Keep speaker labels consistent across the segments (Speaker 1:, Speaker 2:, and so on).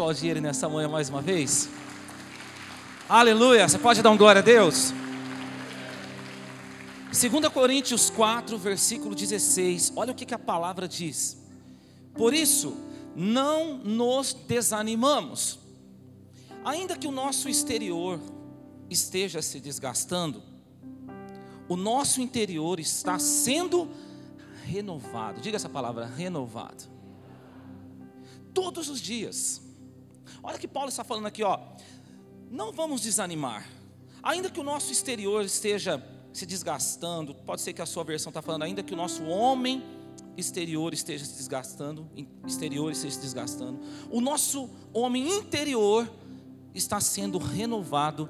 Speaker 1: aplaudir ele nessa manhã mais uma vez? Aleluia! Você pode dar um glória a Deus? 2 Coríntios 4, versículo 16. Olha o que, que a palavra diz. Por isso, não nos desanimamos. Ainda que o nosso exterior esteja se desgastando, o nosso interior está sendo renovado. Diga essa palavra, renovado. Todos os dias. Olha que Paulo está falando aqui, ó. Não vamos desanimar. Ainda que o nosso exterior esteja se desgastando, pode ser que a sua versão está falando, ainda que o nosso homem exterior esteja se desgastando, exterior esteja se desgastando, o nosso homem interior está sendo renovado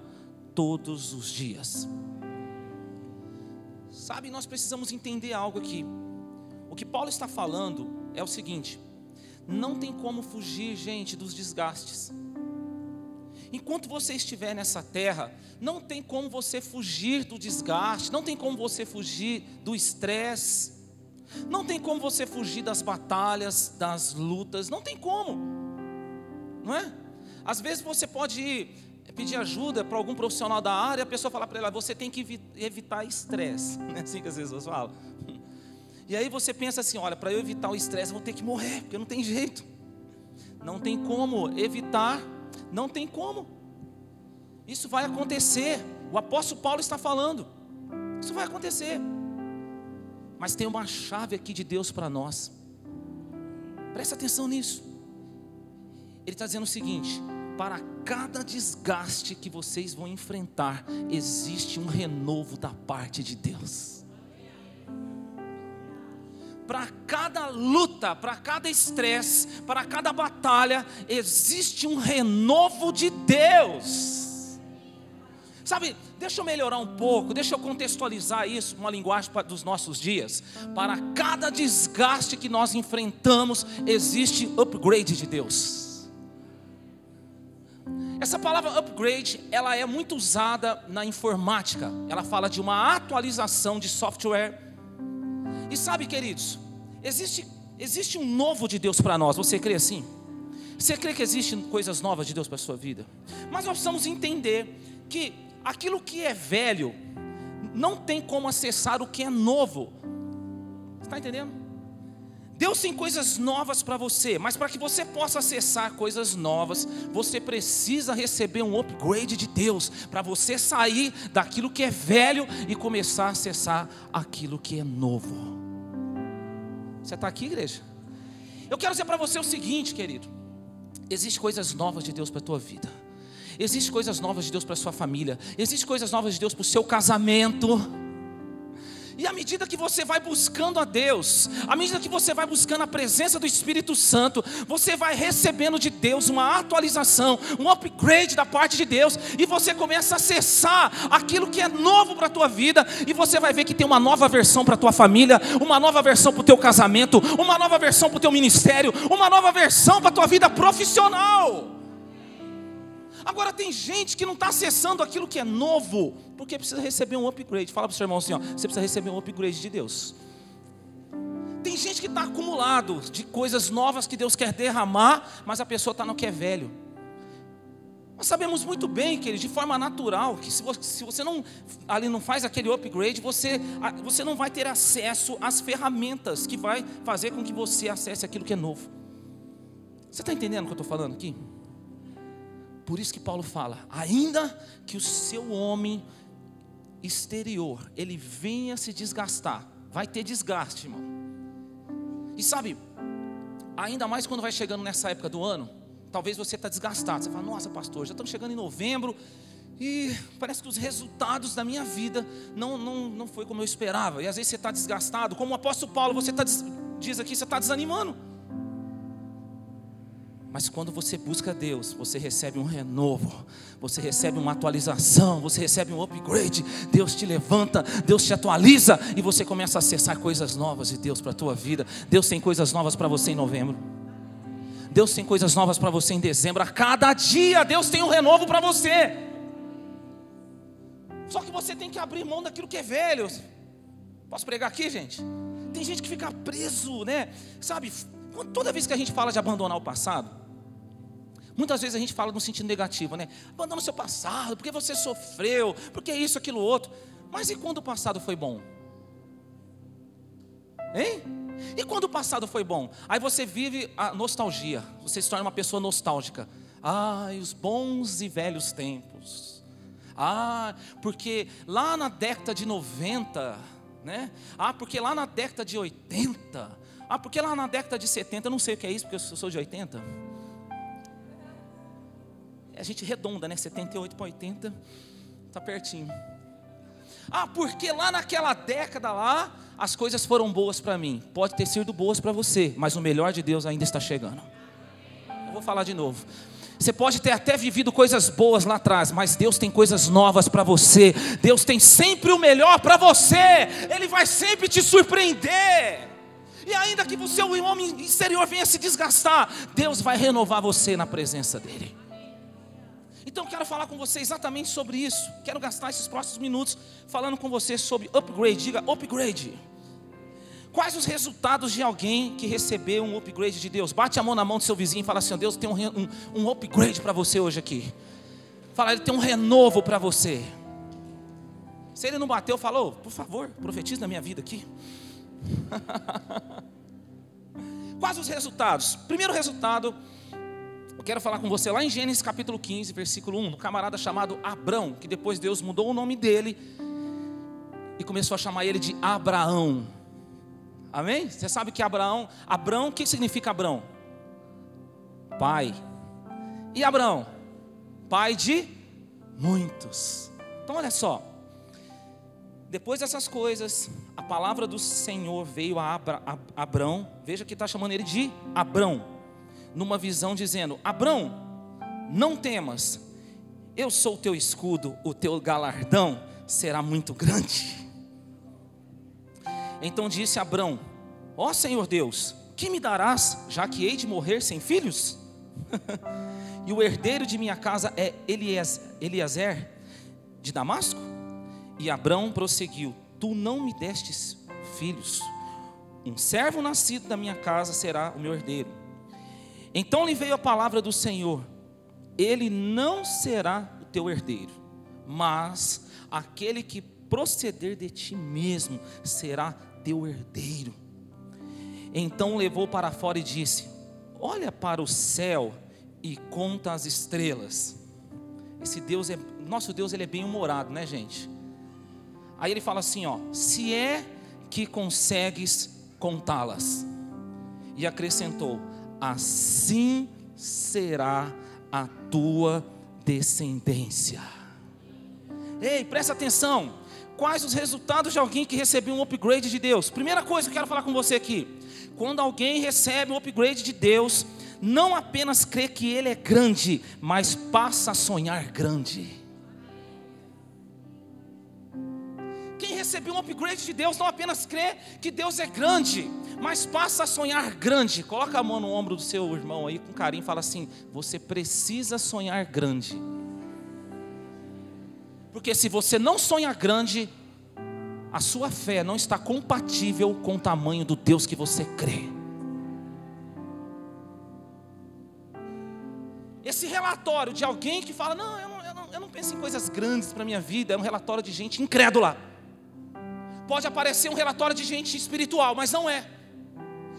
Speaker 1: todos os dias. Sabe, nós precisamos entender algo aqui. O que Paulo está falando é o seguinte: não tem como fugir, gente, dos desgastes. Enquanto você estiver nessa terra, não tem como você fugir do desgaste, não tem como você fugir do estresse, não tem como você fugir das batalhas, das lutas, não tem como, não é? Às vezes você pode pedir ajuda para algum profissional da área, a pessoa fala para ela, você tem que evitar estresse, não é assim que as pessoas falam. E aí você pensa assim: olha, para eu evitar o estresse, eu vou ter que morrer, porque não tem jeito, não tem como evitar não tem como. Isso vai acontecer. O apóstolo Paulo está falando. Isso vai acontecer. Mas tem uma chave aqui de Deus para nós. Presta atenção nisso. Ele está dizendo o seguinte: para cada desgaste que vocês vão enfrentar, existe um renovo da parte de Deus para cada luta, para cada estresse, para cada batalha, existe um renovo de Deus. Sabe, deixa eu melhorar um pouco, deixa eu contextualizar isso uma linguagem dos nossos dias. Para cada desgaste que nós enfrentamos, existe upgrade de Deus. Essa palavra upgrade, ela é muito usada na informática. Ela fala de uma atualização de software e sabe, queridos, existe, existe um novo de Deus para nós. Você crê assim? Você crê que existem coisas novas de Deus para a sua vida? Mas nós precisamos entender que aquilo que é velho não tem como acessar o que é novo. Está entendendo? Deus tem coisas novas para você, mas para que você possa acessar coisas novas, você precisa receber um upgrade de Deus, para você sair daquilo que é velho e começar a acessar aquilo que é novo. Você está aqui, igreja? Eu quero dizer para você o seguinte, querido: existem coisas novas de Deus para a tua vida, existem coisas novas de Deus para a sua família, existem coisas novas de Deus para o seu casamento. E à medida que você vai buscando a Deus, à medida que você vai buscando a presença do Espírito Santo, você vai recebendo de Deus uma atualização, um upgrade da parte de Deus, e você começa a acessar aquilo que é novo para a tua vida, e você vai ver que tem uma nova versão para a tua família, uma nova versão para o teu casamento, uma nova versão para o teu ministério, uma nova versão para a tua vida profissional. Agora tem gente que não está acessando aquilo que é novo, porque precisa receber um upgrade. Fala para o seu irmão assim: ó, você precisa receber um upgrade de Deus. Tem gente que está acumulado de coisas novas que Deus quer derramar, mas a pessoa está no que é velho. Nós sabemos muito bem, que de forma natural, que se você, se você não ali não faz aquele upgrade, você, você não vai ter acesso às ferramentas que vai fazer com que você acesse aquilo que é novo. Você está entendendo o que eu estou falando aqui? Por isso que Paulo fala: ainda que o seu homem exterior ele venha se desgastar, vai ter desgaste, irmão. E sabe, ainda mais quando vai chegando nessa época do ano, talvez você está desgastado. Você fala: Nossa, pastor, já estamos chegando em novembro e parece que os resultados da minha vida não, não, não foi como eu esperava. E às vezes você está desgastado, como o apóstolo Paulo, você tá, diz aqui, você está desanimando. Mas quando você busca Deus, você recebe um renovo, você recebe uma atualização, você recebe um upgrade. Deus te levanta, Deus te atualiza e você começa a acessar coisas novas de Deus para a tua vida. Deus tem coisas novas para você em novembro. Deus tem coisas novas para você em dezembro. A cada dia Deus tem um renovo para você. Só que você tem que abrir mão daquilo que é velho. Posso pregar aqui, gente? Tem gente que fica preso, né? Sabe, toda vez que a gente fala de abandonar o passado, Muitas vezes a gente fala no sentido negativo, né? Abandona o seu passado, porque você sofreu, porque isso, aquilo, outro. Mas e quando o passado foi bom? Hein? E quando o passado foi bom? Aí você vive a nostalgia, você se torna uma pessoa nostálgica. Ai, os bons e velhos tempos. Ah, porque lá na década de 90, né? Ah, porque lá na década de 80. Ah, porque lá na década de 70, eu não sei o que é isso, porque eu sou de 80. A gente redonda, né? 78 para 80, tá pertinho. Ah, porque lá naquela década lá, as coisas foram boas para mim. Pode ter sido boas para você, mas o melhor de Deus ainda está chegando. Eu vou falar de novo. Você pode ter até vivido coisas boas lá atrás, mas Deus tem coisas novas para você. Deus tem sempre o melhor para você. Ele vai sempre te surpreender. E ainda que o seu homem exterior venha se desgastar, Deus vai renovar você na presença dEle. Então quero falar com você exatamente sobre isso. Quero gastar esses próximos minutos falando com você sobre upgrade. Diga upgrade. Quais os resultados de alguém que recebeu um upgrade de Deus? Bate a mão na mão do seu vizinho e fala assim: Deus tem um, um, um upgrade para você hoje aqui. Fala, Ele tem um renovo para você. Se ele não bateu, falou: Por favor, profetize na minha vida aqui. Quais os resultados? Primeiro resultado, eu quero falar com você lá em Gênesis capítulo 15, versículo 1, um camarada chamado Abrão, que depois Deus mudou o nome dele e começou a chamar ele de Abraão. Amém? Você sabe que Abraão, Abraão, o que significa Abraão? Pai. E Abraão? Pai de muitos. Então olha só. Depois dessas coisas, a palavra do Senhor veio a, Abrão. Veja que está chamando ele de Abrão. Numa visão dizendo: Abrão, não temas. Eu sou o teu escudo, o teu galardão será muito grande. Então disse Abrão: Ó oh, Senhor Deus, que me darás, já que hei de morrer sem filhos? e o herdeiro de minha casa é Eliezer de Damasco? E Abrão prosseguiu: Tu não me destes filhos. Um servo nascido da minha casa será o meu herdeiro. Então lhe veio a palavra do Senhor: Ele não será o teu herdeiro, mas aquele que proceder de ti mesmo será teu herdeiro. Então levou para fora e disse: Olha para o céu e conta as estrelas. Esse Deus é, nosso Deus, ele é bem humorado, né, gente? Aí ele fala assim, ó: Se é que consegues contá-las. E acrescentou: Assim será a tua descendência. Ei, presta atenção quais os resultados de alguém que recebeu um upgrade de Deus. Primeira coisa que eu quero falar com você aqui: quando alguém recebe um upgrade de Deus, não apenas crê que Ele é grande, mas passa a sonhar grande. Quem recebeu um upgrade de Deus não apenas crê que Deus é grande, mas passa a sonhar grande. Coloca a mão no ombro do seu irmão aí com carinho e fala assim: Você precisa sonhar grande. Porque se você não sonha grande, a sua fé não está compatível com o tamanho do Deus que você crê. Esse relatório de alguém que fala: Não, eu não, eu não, eu não penso em coisas grandes para a minha vida, é um relatório de gente incrédula. Pode aparecer um relatório de gente espiritual, mas não é.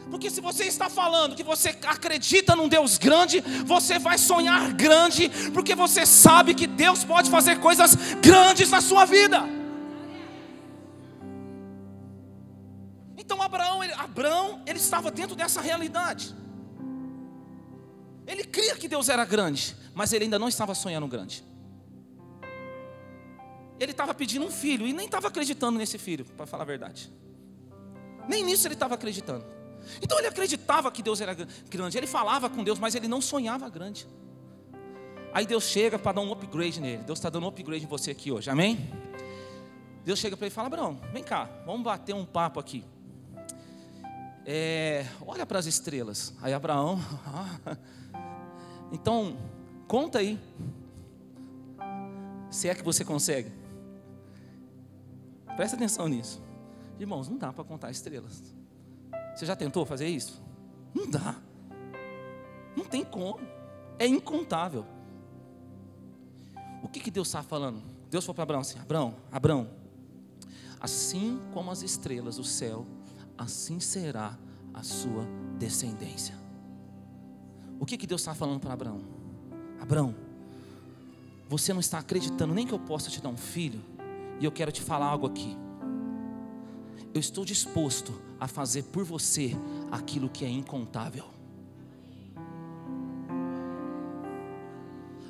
Speaker 1: Porque se você está falando que você acredita num Deus grande, você vai sonhar grande, porque você sabe que Deus pode fazer coisas grandes na sua vida. Então Abraão, ele, Abraão, ele estava dentro dessa realidade. Ele cria que Deus era grande, mas ele ainda não estava sonhando grande. Ele estava pedindo um filho e nem estava acreditando nesse filho, para falar a verdade. Nem nisso ele estava acreditando. Então ele acreditava que Deus era grande, ele falava com Deus, mas ele não sonhava grande. Aí Deus chega para dar um upgrade nele. Deus está dando um upgrade em você aqui hoje, amém? Deus chega para ele e fala: Abraão, vem cá, vamos bater um papo aqui. É, olha para as estrelas. Aí Abraão, então conta aí, se é que você consegue. Presta atenção nisso, irmãos. Não dá para contar estrelas. Você já tentou fazer isso? Não dá. Não tem como. é incontável. O que, que Deus está falando? Deus falou para Abraão assim: Abraão, Abraão, assim como as estrelas do céu, assim será a sua descendência. O que, que Deus está falando para Abraão? Abraão, você não está acreditando nem que eu possa te dar um filho, e eu quero te falar algo aqui. Eu estou disposto a fazer por você aquilo que é incontável.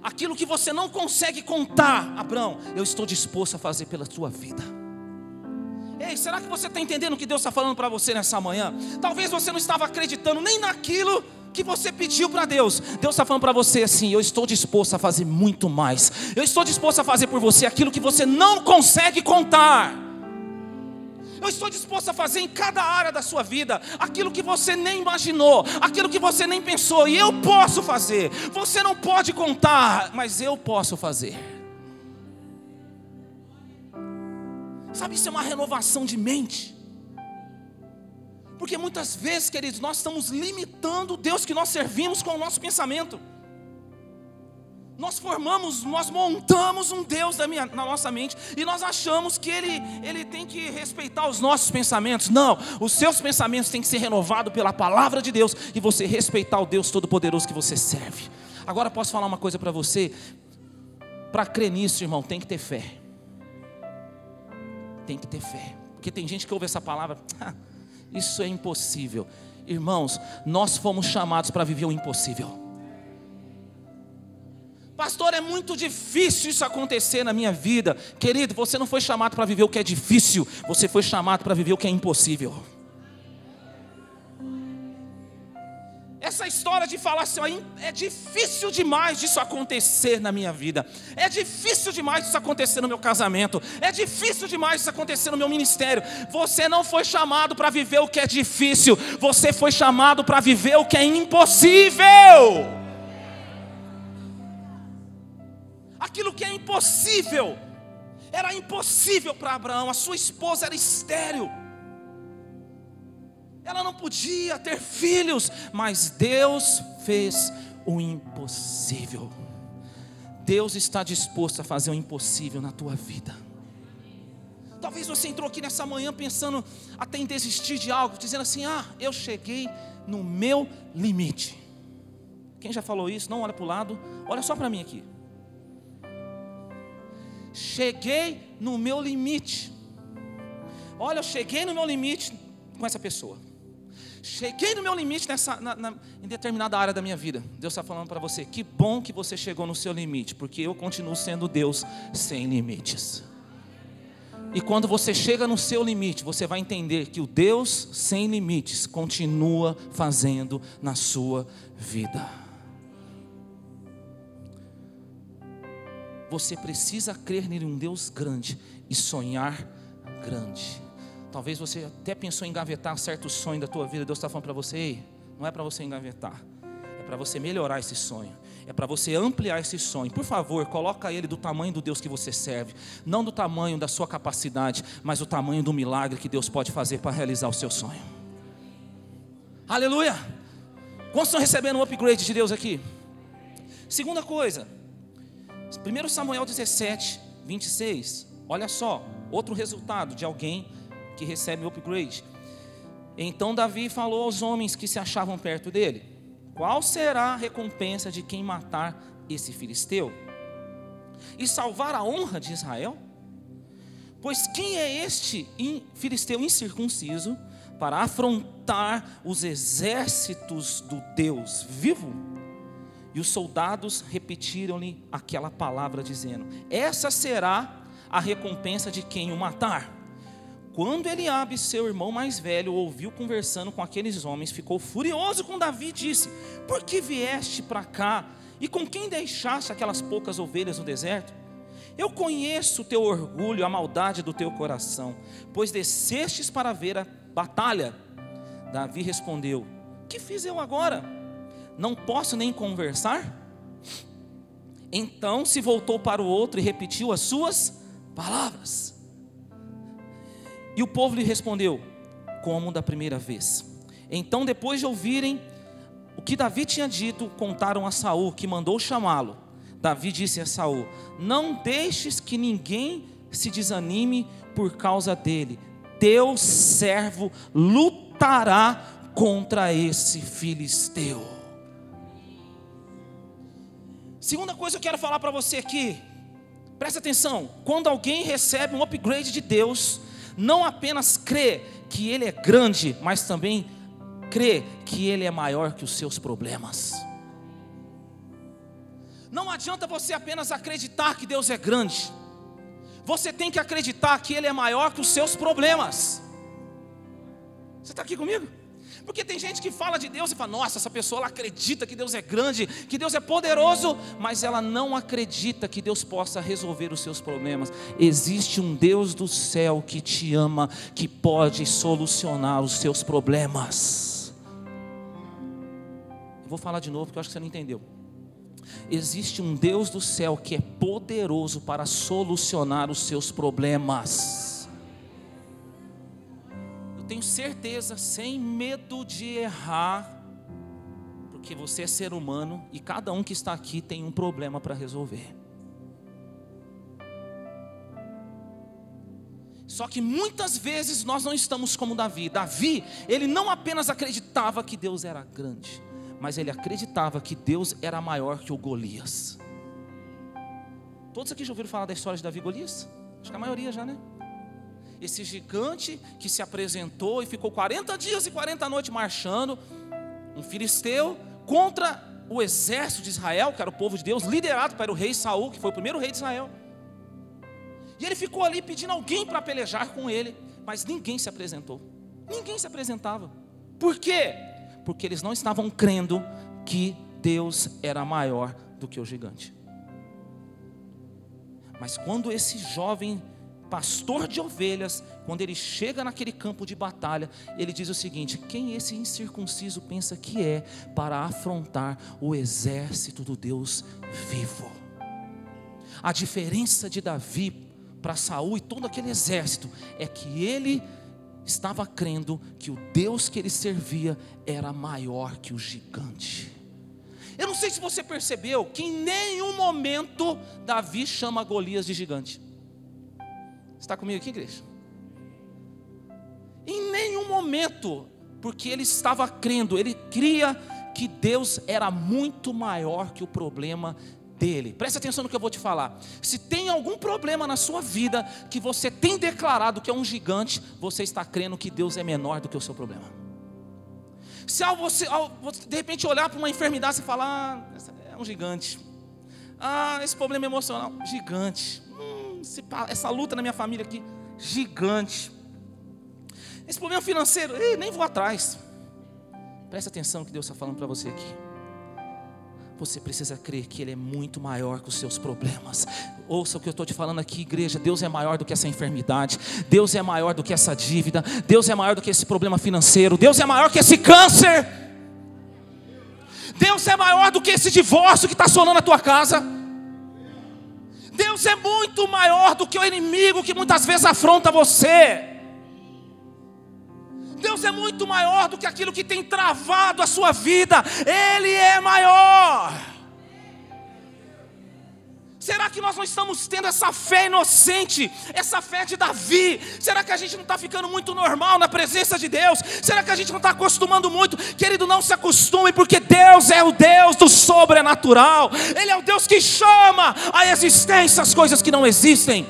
Speaker 1: Aquilo que você não consegue contar, Abraão, eu estou disposto a fazer pela sua vida. Ei, será que você está entendendo o que Deus está falando para você nessa manhã? Talvez você não estava acreditando nem naquilo que você pediu para Deus. Deus está falando para você assim: eu estou disposto a fazer muito mais. Eu estou disposto a fazer por você aquilo que você não consegue contar. Eu estou disposto a fazer em cada área da sua vida aquilo que você nem imaginou, aquilo que você nem pensou, e eu posso fazer. Você não pode contar, mas eu posso fazer. Sabe, isso é uma renovação de mente. Porque muitas vezes, queridos, nós estamos limitando o Deus que nós servimos com o nosso pensamento. Nós formamos, nós montamos um Deus na, minha, na nossa mente e nós achamos que ele, ele tem que respeitar os nossos pensamentos. Não, os seus pensamentos têm que ser renovados pela palavra de Deus e você respeitar o Deus Todo-Poderoso que você serve. Agora posso falar uma coisa para você? Para crer nisso, irmão, tem que ter fé. Tem que ter fé. Porque tem gente que ouve essa palavra, ah, isso é impossível. Irmãos, nós fomos chamados para viver o impossível. Pastor, é muito difícil isso acontecer na minha vida. Querido, você não foi chamado para viver o que é difícil, você foi chamado para viver o que é impossível. De falar assim, é difícil demais disso acontecer na minha vida, é difícil demais disso acontecer no meu casamento, é difícil demais isso acontecer no meu ministério. Você não foi chamado para viver o que é difícil, você foi chamado para viver o que é impossível. aquilo que é impossível. Era impossível para Abraão, a sua esposa era estéril. Ela não podia ter filhos, mas Deus fez o impossível. Deus está disposto a fazer o impossível na tua vida. Talvez você entrou aqui nessa manhã pensando até em desistir de algo, dizendo assim: Ah, eu cheguei no meu limite. Quem já falou isso? Não olha para o lado, olha só para mim aqui. Cheguei no meu limite. Olha, eu cheguei no meu limite com essa pessoa. Cheguei no meu limite nessa, na, na, em determinada área da minha vida. Deus está falando para você: que bom que você chegou no seu limite, porque eu continuo sendo Deus sem limites. E quando você chega no seu limite, você vai entender que o Deus sem limites continua fazendo na sua vida. Você precisa crer em um Deus grande e sonhar grande. Talvez você até pensou em engavetar certo sonho da tua vida. Deus está falando para você: Ei, não é para você engavetar, é para você melhorar esse sonho. É para você ampliar esse sonho. Por favor, coloca ele do tamanho do Deus que você serve, não do tamanho da sua capacidade, mas do tamanho do milagre que Deus pode fazer para realizar o seu sonho. Aleluia! Quantos estão recebendo um upgrade de Deus aqui? Segunda coisa, 1 Samuel 17, 26. Olha só, outro resultado de alguém que recebe o upgrade. Então Davi falou aos homens que se achavam perto dele: Qual será a recompensa de quem matar esse filisteu e salvar a honra de Israel? Pois quem é este filisteu incircunciso para afrontar os exércitos do Deus vivo? E os soldados repetiram-lhe aquela palavra, dizendo: Essa será a recompensa de quem o matar. Quando Eliabe, seu irmão mais velho, ouviu conversando com aqueles homens, ficou furioso com Davi e disse: Por que vieste para cá? E com quem deixaste aquelas poucas ovelhas no deserto? Eu conheço o teu orgulho, a maldade do teu coração, pois descestes para ver a batalha. Davi respondeu: Que fiz eu agora? não posso nem conversar? Então se voltou para o outro e repetiu as suas palavras. E o povo lhe respondeu, como da primeira vez. Então, depois de ouvirem O que Davi tinha dito, contaram a Saul, que mandou chamá-lo. Davi disse a Saul: Não deixes que ninguém se desanime por causa dele. Teu servo lutará contra esse filisteu. Segunda coisa que eu quero falar para você aqui, presta atenção: quando alguém recebe um upgrade de Deus, não apenas crê que Ele é grande, mas também crê que Ele é maior que os seus problemas. Não adianta você apenas acreditar que Deus é grande, você tem que acreditar que Ele é maior que os seus problemas. Você está aqui comigo? Porque tem gente que fala de Deus e fala: nossa, essa pessoa ela acredita que Deus é grande, que Deus é poderoso, mas ela não acredita que Deus possa resolver os seus problemas. Existe um Deus do céu que te ama, que pode solucionar os seus problemas. Eu vou falar de novo porque eu acho que você não entendeu. Existe um Deus do céu que é poderoso para solucionar os seus problemas tenho certeza, sem medo de errar, porque você é ser humano e cada um que está aqui tem um problema para resolver. Só que muitas vezes nós não estamos como Davi. Davi, ele não apenas acreditava que Deus era grande, mas ele acreditava que Deus era maior que o Golias. Todos aqui já ouviram falar da história de Davi e Golias? Acho que a maioria já, né? Esse gigante que se apresentou e ficou 40 dias e 40 noites marchando, um filisteu, contra o exército de Israel, que era o povo de Deus, liderado pelo rei Saul, que foi o primeiro rei de Israel. E ele ficou ali pedindo alguém para pelejar com ele, mas ninguém se apresentou. Ninguém se apresentava. Por quê? Porque eles não estavam crendo que Deus era maior do que o gigante. Mas quando esse jovem pastor de ovelhas, quando ele chega naquele campo de batalha, ele diz o seguinte: quem esse incircunciso pensa que é para afrontar o exército do Deus vivo? A diferença de Davi para Saul e todo aquele exército é que ele estava crendo que o Deus que ele servia era maior que o gigante. Eu não sei se você percebeu que em nenhum momento Davi chama Golias de gigante está comigo aqui, igreja? Em nenhum momento, porque ele estava crendo, ele cria que Deus era muito maior que o problema dele. Preste atenção no que eu vou te falar. Se tem algum problema na sua vida que você tem declarado que é um gigante, você está crendo que Deus é menor do que o seu problema. Se ao você, ao, de repente olhar para uma enfermidade e falar, ah, é um gigante. Ah, esse problema emocional, gigante essa luta na minha família aqui, gigante. Esse problema financeiro, ei, nem vou atrás. Presta atenção que Deus está falando para você aqui. Você precisa crer que Ele é muito maior que os seus problemas. Ouça o que eu estou te falando aqui, igreja. Deus é maior do que essa enfermidade. Deus é maior do que essa dívida. Deus é maior do que esse problema financeiro. Deus é maior que esse câncer. Deus é maior do que esse divórcio que está assolando a tua casa. Deus é muito maior do que o inimigo que muitas vezes afronta você. Deus é muito maior do que aquilo que tem travado a sua vida. Ele é maior. Será que nós não estamos tendo essa fé inocente, essa fé de Davi? Será que a gente não está ficando muito normal na presença de Deus? Será que a gente não está acostumando muito? Querido, não se acostume, porque Deus é o Deus do sobrenatural, Ele é o Deus que chama a existência as coisas que não existem.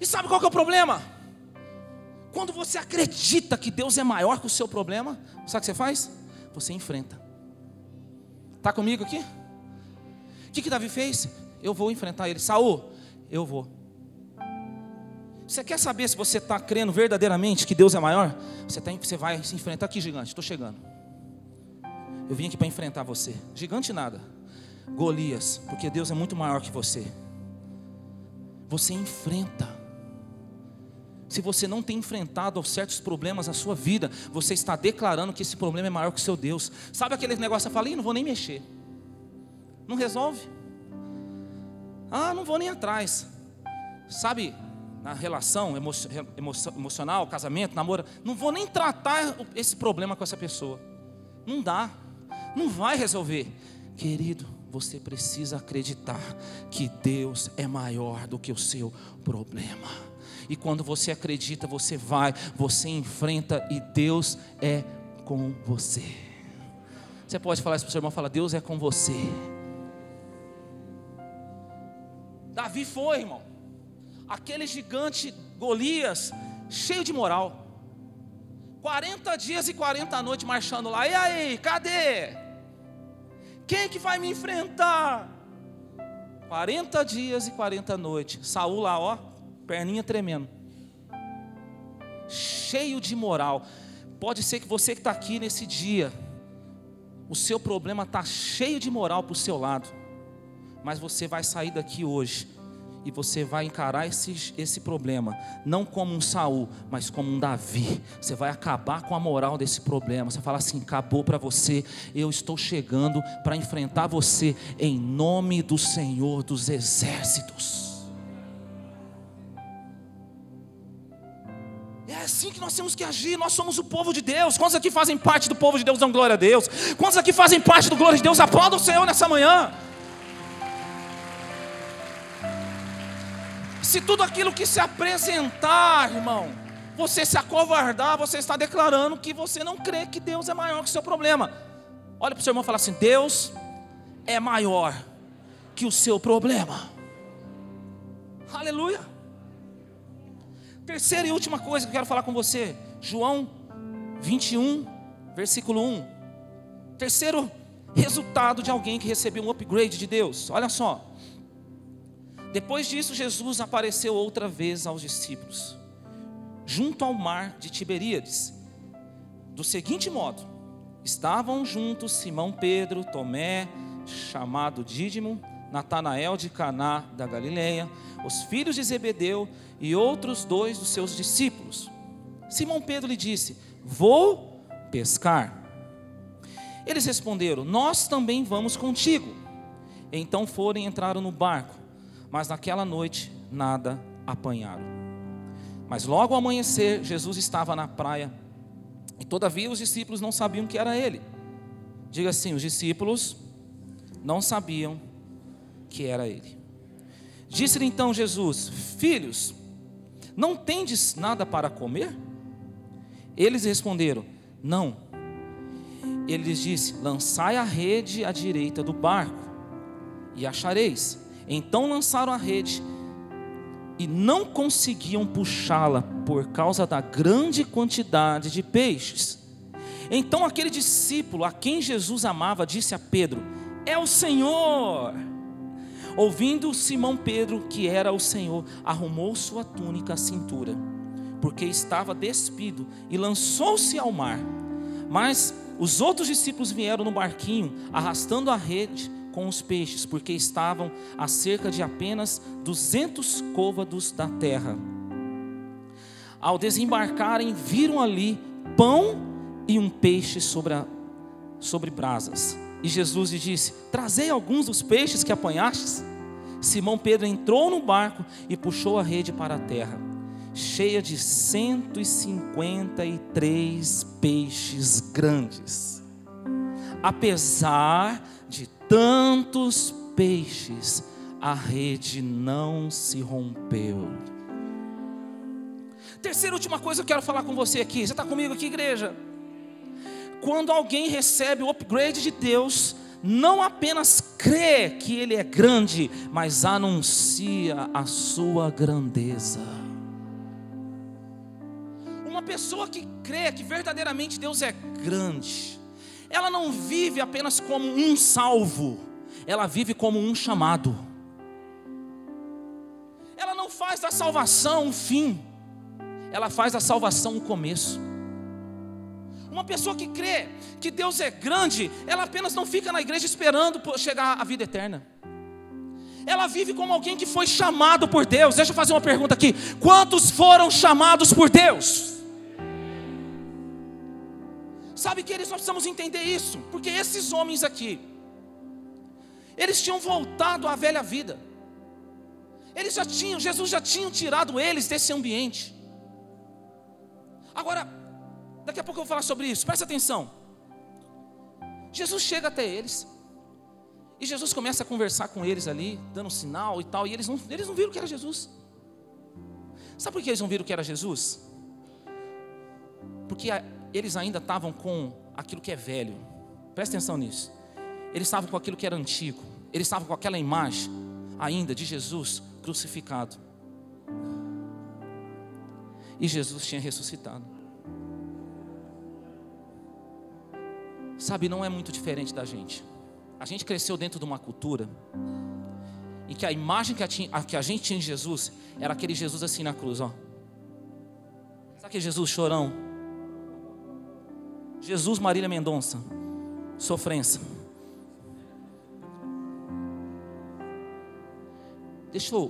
Speaker 1: E sabe qual é o problema? Quando você acredita que Deus é maior que o seu problema, sabe o que você faz? Você enfrenta. Está comigo aqui? O que, que Davi fez? Eu vou enfrentar ele. Saul, eu vou. Você quer saber se você está crendo verdadeiramente que Deus é maior? Você, você vai se enfrentar aqui, gigante. Estou chegando. Eu vim aqui para enfrentar você. Gigante nada. Golias, porque Deus é muito maior que você. Você enfrenta. Se você não tem enfrentado certos problemas na sua vida, você está declarando que esse problema é maior que o seu Deus. Sabe aquele negócio que você fala, não vou nem mexer. Não resolve. Ah, não vou nem atrás. Sabe, na relação emo emo emocional, casamento, namoro, não vou nem tratar esse problema com essa pessoa. Não dá, não vai resolver. Querido, você precisa acreditar que Deus é maior do que o seu problema. E quando você acredita, você vai, você enfrenta e Deus é com você. Você pode falar isso para o seu irmão, fala, Deus é com você. Davi foi, irmão. Aquele gigante Golias, cheio de moral. 40 dias e 40 noites marchando lá. E aí, cadê? Quem que vai me enfrentar? 40 dias e 40 noites. Saul lá, ó, perninha tremendo. Cheio de moral. Pode ser que você que está aqui nesse dia, o seu problema está cheio de moral para o seu lado. Mas você vai sair daqui hoje e você vai encarar esse, esse problema, não como um Saul, mas como um Davi. Você vai acabar com a moral desse problema. Você fala assim: acabou para você, eu estou chegando para enfrentar você em nome do Senhor dos Exércitos. Assim que nós temos que agir. Nós somos o povo de Deus. Quantos aqui fazem parte do povo de Deus? Dão glória a Deus. Quantos aqui fazem parte do glória de Deus? Aplaudam o Senhor nessa manhã. Se tudo aquilo que se apresentar, irmão, você se acovardar, você está declarando que você não crê que Deus é maior que o seu problema. Olha para o seu irmão e fala assim: Deus é maior que o seu problema. Aleluia. Terceira e última coisa que eu quero falar com você, João 21, versículo 1. Terceiro resultado de alguém que recebeu um upgrade de Deus. Olha só. Depois disso, Jesus apareceu outra vez aos discípulos, junto ao mar de Tiberíades. Do seguinte modo: estavam juntos Simão Pedro, Tomé, chamado Dídimo, Natanael de Caná da Galileia, os filhos de Zebedeu e outros dois dos seus discípulos. Simão Pedro lhe disse: Vou pescar. Eles responderam: Nós também vamos contigo. Então foram e entraram no barco mas naquela noite nada apanharam. Mas logo ao amanhecer, Jesus estava na praia, e todavia os discípulos não sabiam que era ele. Diga assim: os discípulos não sabiam que era ele. Disse-lhe então Jesus: Filhos, não tendes nada para comer? Eles responderam: Não. Ele lhes disse: Lançai a rede à direita do barco, e achareis. Então lançaram a rede e não conseguiam puxá-la por causa da grande quantidade de peixes. Então aquele discípulo a quem Jesus amava disse a Pedro: É o Senhor. Ouvindo Simão Pedro que era o Senhor, arrumou sua túnica à cintura, porque estava despido, e lançou-se ao mar. Mas os outros discípulos vieram no barquinho, arrastando a rede com os peixes, porque estavam a cerca de apenas duzentos côvados da terra. Ao desembarcarem, viram ali pão e um peixe sobre, a, sobre brasas. E Jesus lhe disse: Trazei alguns dos peixes que apanhastes. Simão Pedro entrou no barco e puxou a rede para a terra, cheia de 153 peixes grandes. Apesar de tantos peixes, a rede não se rompeu. Terceira última coisa que eu quero falar com você aqui. Você está comigo aqui, igreja? Quando alguém recebe o upgrade de Deus, não apenas crê que Ele é grande, mas anuncia a sua grandeza. Uma pessoa que crê que verdadeiramente Deus é grande, ela não vive apenas como um salvo, ela vive como um chamado. Ela não faz da salvação um fim, ela faz da salvação um começo. Uma pessoa que crê que Deus é grande, ela apenas não fica na igreja esperando chegar à vida eterna. Ela vive como alguém que foi chamado por Deus. Deixa eu fazer uma pergunta aqui: quantos foram chamados por Deus? Sabe que eles nós precisamos entender isso, porque esses homens aqui, eles tinham voltado à velha vida. Eles já tinham, Jesus já tinha tirado eles desse ambiente. Agora, daqui a pouco eu vou falar sobre isso, presta atenção. Jesus chega até eles, e Jesus começa a conversar com eles ali, dando sinal e tal, e eles não, eles não viram que era Jesus. Sabe por que eles não viram que era Jesus? Porque eles ainda estavam com aquilo que é velho. Presta atenção nisso. Eles estavam com aquilo que era antigo. Eles estavam com aquela imagem ainda de Jesus crucificado. E Jesus tinha ressuscitado. Sabe, não é muito diferente da gente. A gente cresceu dentro de uma cultura em que a imagem que a, gente tinha de Jesus era aquele Jesus assim na cruz, ó. Sabe aquele Jesus chorão? Jesus Marília Mendonça, sofrência. Deixa eu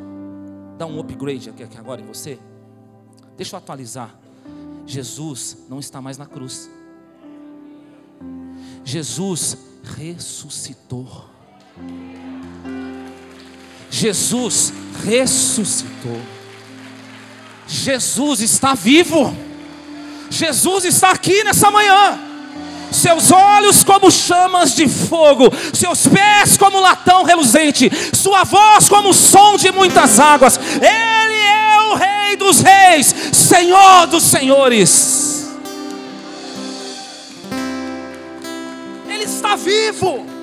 Speaker 1: dar um upgrade aqui agora em você. Deixa eu atualizar. Jesus não está mais na cruz. Jesus ressuscitou. Jesus ressuscitou. Jesus está vivo. Jesus está aqui nessa manhã. Seus olhos como chamas de fogo, seus pés como latão reluzente, sua voz como o som de muitas águas. Ele é o Rei dos Reis, Senhor dos Senhores. Vivo.